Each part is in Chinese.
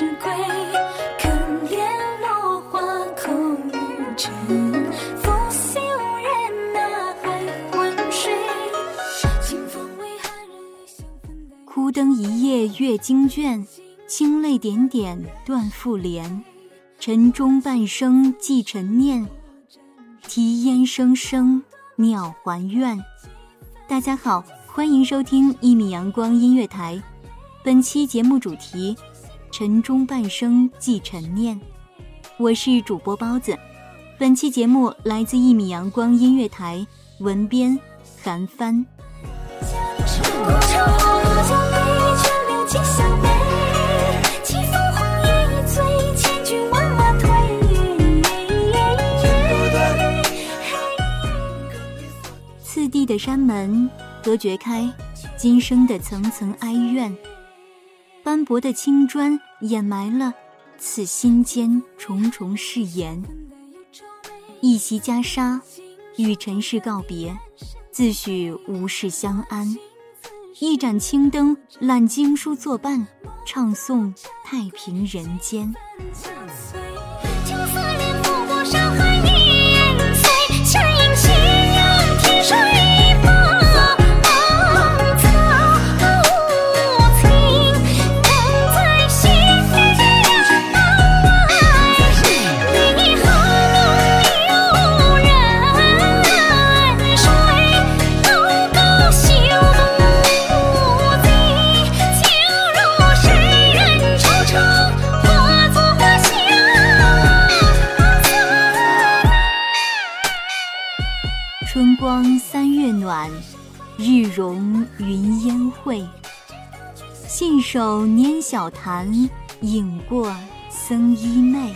落叶之归。可怜落花空余尘，拂袖人哪还昏睡？清风为寒人欲相分担。枯灯一夜阅经卷，清泪点点断复连。晨钟半声寄陈念，啼烟声声鸟还愿。大家好，欢迎收听一米阳光音乐台。本期节目主题：晨钟半声寄陈念。我是主播包子。本期节目来自一米阳光音乐台，文编韩帆。次第的山门隔绝开今生的层层哀怨，斑驳的青砖掩埋了此心间重重誓言。一袭袈裟，与尘世告别，自诩无事相安。一盏青灯，揽经书作伴，唱诵太平人间。暖，日融云烟晦。信手拈小潭，影过僧衣袂。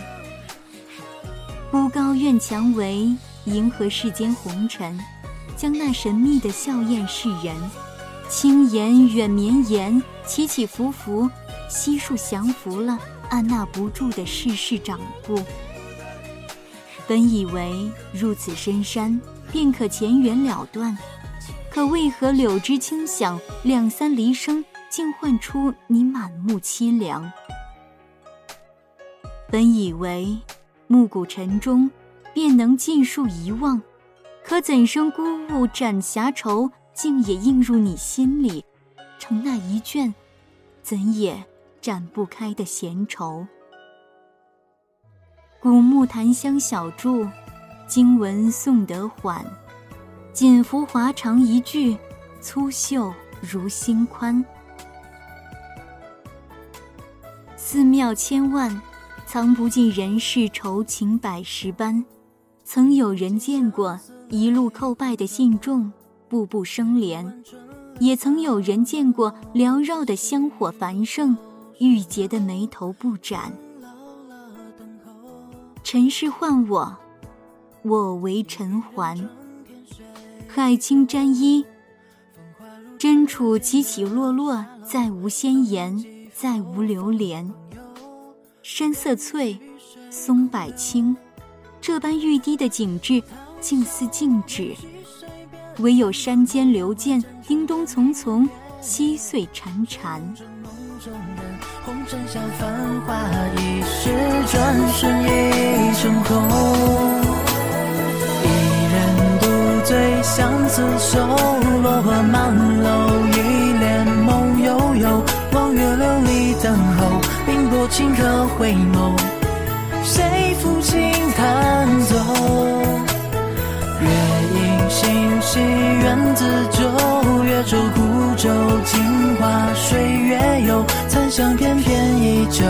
孤高院墙围，迎合世间红尘，将那神秘的笑靥示人。轻言远绵延，起起伏伏，悉数降服了按捺不住的世事掌故。本以为入此深山，便可前缘了断，可为何柳枝轻响，两三离声，竟唤出你满目凄凉？本以为暮鼓晨钟，便能尽数遗忘，可怎生孤鹜展霞愁，竟也映入你心里，成那一卷怎也展不开的闲愁。古木檀香小筑，经文诵得缓。锦服华裳一句，粗袖如心宽。寺庙千万，藏不尽人世愁情百十般。曾有人见过一路叩拜的信众，步步生莲；也曾有人见过缭绕的香火繁盛，郁结的眉头不展。尘世唤我，我为尘寰。盖青沾衣，真处起起落落，再无仙言，再无流连。山色翠，松柏青，这般欲滴的景致，竟似静止。唯有山间流涧，叮咚丛丛，溪碎潺潺。红尘笑繁华一世，转瞬一成空。相思愁，落花满楼，一帘梦悠悠。望月流离等候，冰波清客回眸，谁抚琴弹奏？月影星稀，缘自旧，月舟孤舟，镜花水月游。残香翩翩依旧，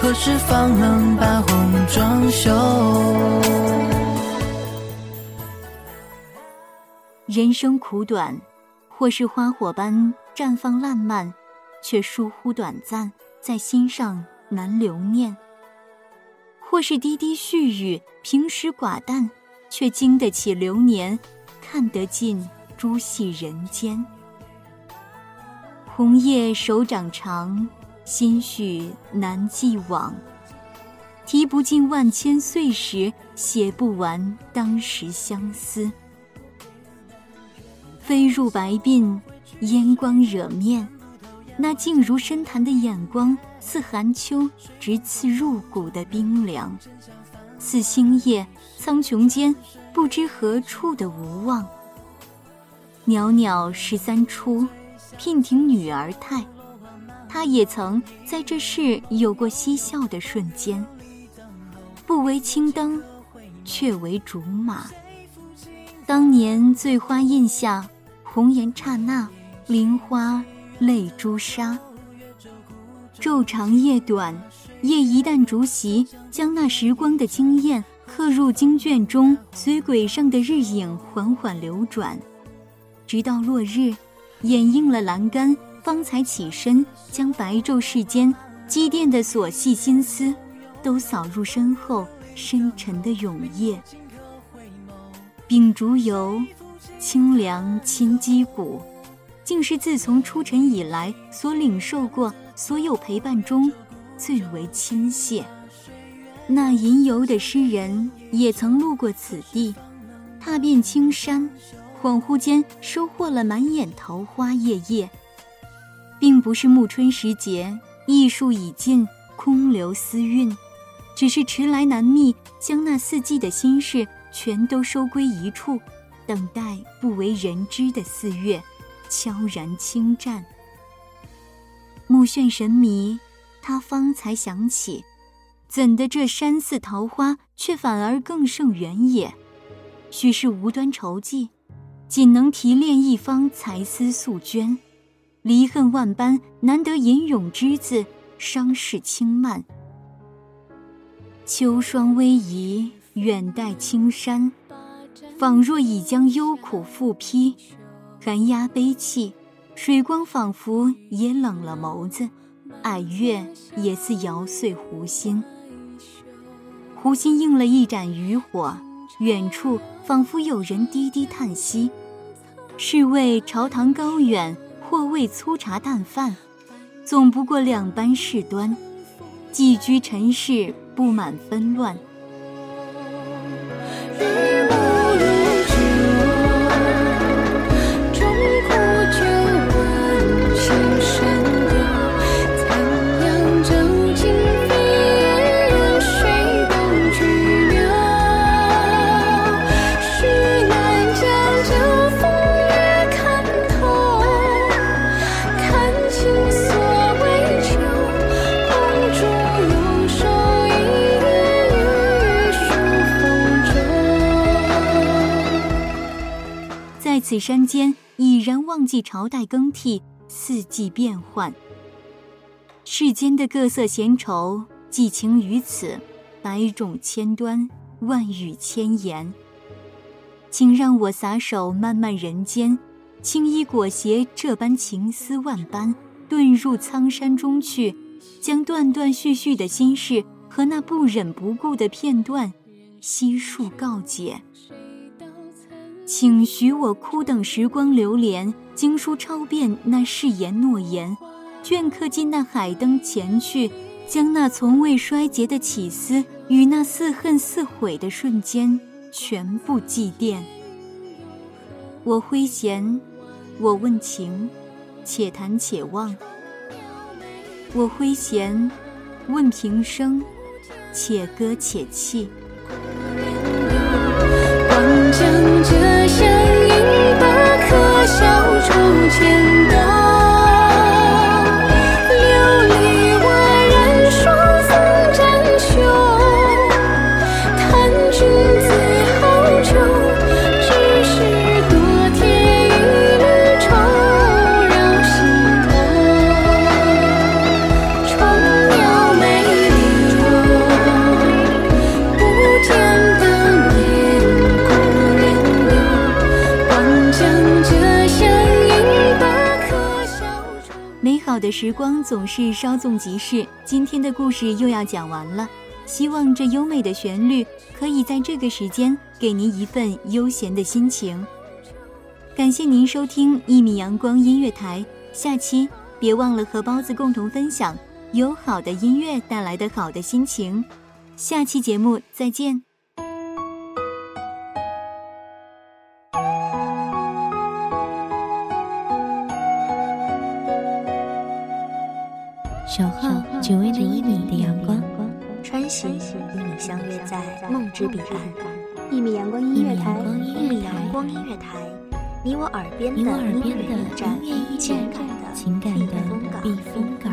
何时方能把红妆休？人生苦短，或是花火般绽放烂漫，却疏忽短暂，在心上难留念；或是滴滴絮语，平时寡淡，却经得起流年，看得尽诸戏人间。红叶手掌长，心绪难寄往。提不尽万千岁时，写不完当时相思。飞入白鬓，烟光惹面，那静如深潭的眼光，似寒秋直刺入骨的冰凉，似星夜苍穹间不知何处的无望。袅袅十三出，娉婷女儿态，她也曾在这世有过嬉笑的瞬间。不为青灯，却为竹马。当年醉花印下，红颜刹那，菱花泪朱砂。昼长夜短，夜一旦逐席，将那时光的惊艳刻入经卷中，随轨上的日影缓缓流转，直到落日，掩映了栏杆，方才起身，将白昼世间积淀的琐细心思。都扫入身后深沉的永夜。秉烛游，清凉亲肌骨，竟是自从出尘以来所领受过所有陪伴中最为亲切。那吟游的诗人也曾路过此地，踏遍青山，恍惚间收获了满眼桃花叶叶。并不是暮春时节，艺术已尽，空留思韵。只是迟来难觅，将那四季的心事全都收归一处，等待不为人知的四月悄然侵占。目眩神迷，他方才想起，怎的这山寺桃花却反而更胜原野？须是无端愁迹，仅能提炼一方才思素娟，离恨万般，难得吟咏之字，伤势轻慢。秋霜微移，远黛青山，仿若已将幽苦复披，寒鸦悲泣，水光仿佛也冷了眸子，矮月也似摇碎湖心。湖心映了一盏渔火，远处仿佛有人低低叹息，是为朝堂高远，或为粗茶淡饭，总不过两般事端，寄居尘世。布满纷乱。此山间已然忘记朝代更替，四季变换。世间的各色闲愁，寄情于此，百种千端，万语千言。请让我撒手漫漫人间，青衣裹挟这般情思万般，遁入苍山中去，将断断续续的心事和那不忍不顾的片段悉数告解。请许我苦等时光流连，经书抄遍那誓言诺言，镌刻进那海灯前去，将那从未衰竭的起思与那似恨似悔的瞬间全部祭奠。我挥弦，我问情，且谈且忘。我挥弦，问平生，且歌且泣。望将这好的时光总是稍纵即逝，今天的故事又要讲完了。希望这优美的旋律可以在这个时间给您一份悠闲的心情。感谢您收听一米阳光音乐台，下期别忘了和包子共同分享有好的音乐带来的好的心情。下期节目再见。只为那一米的阳光，穿行与你相约在梦之彼岸。一米阳光音乐台，一米阳光音乐台，你我耳边的你我耳边音乐驿站情站感的情感的避风港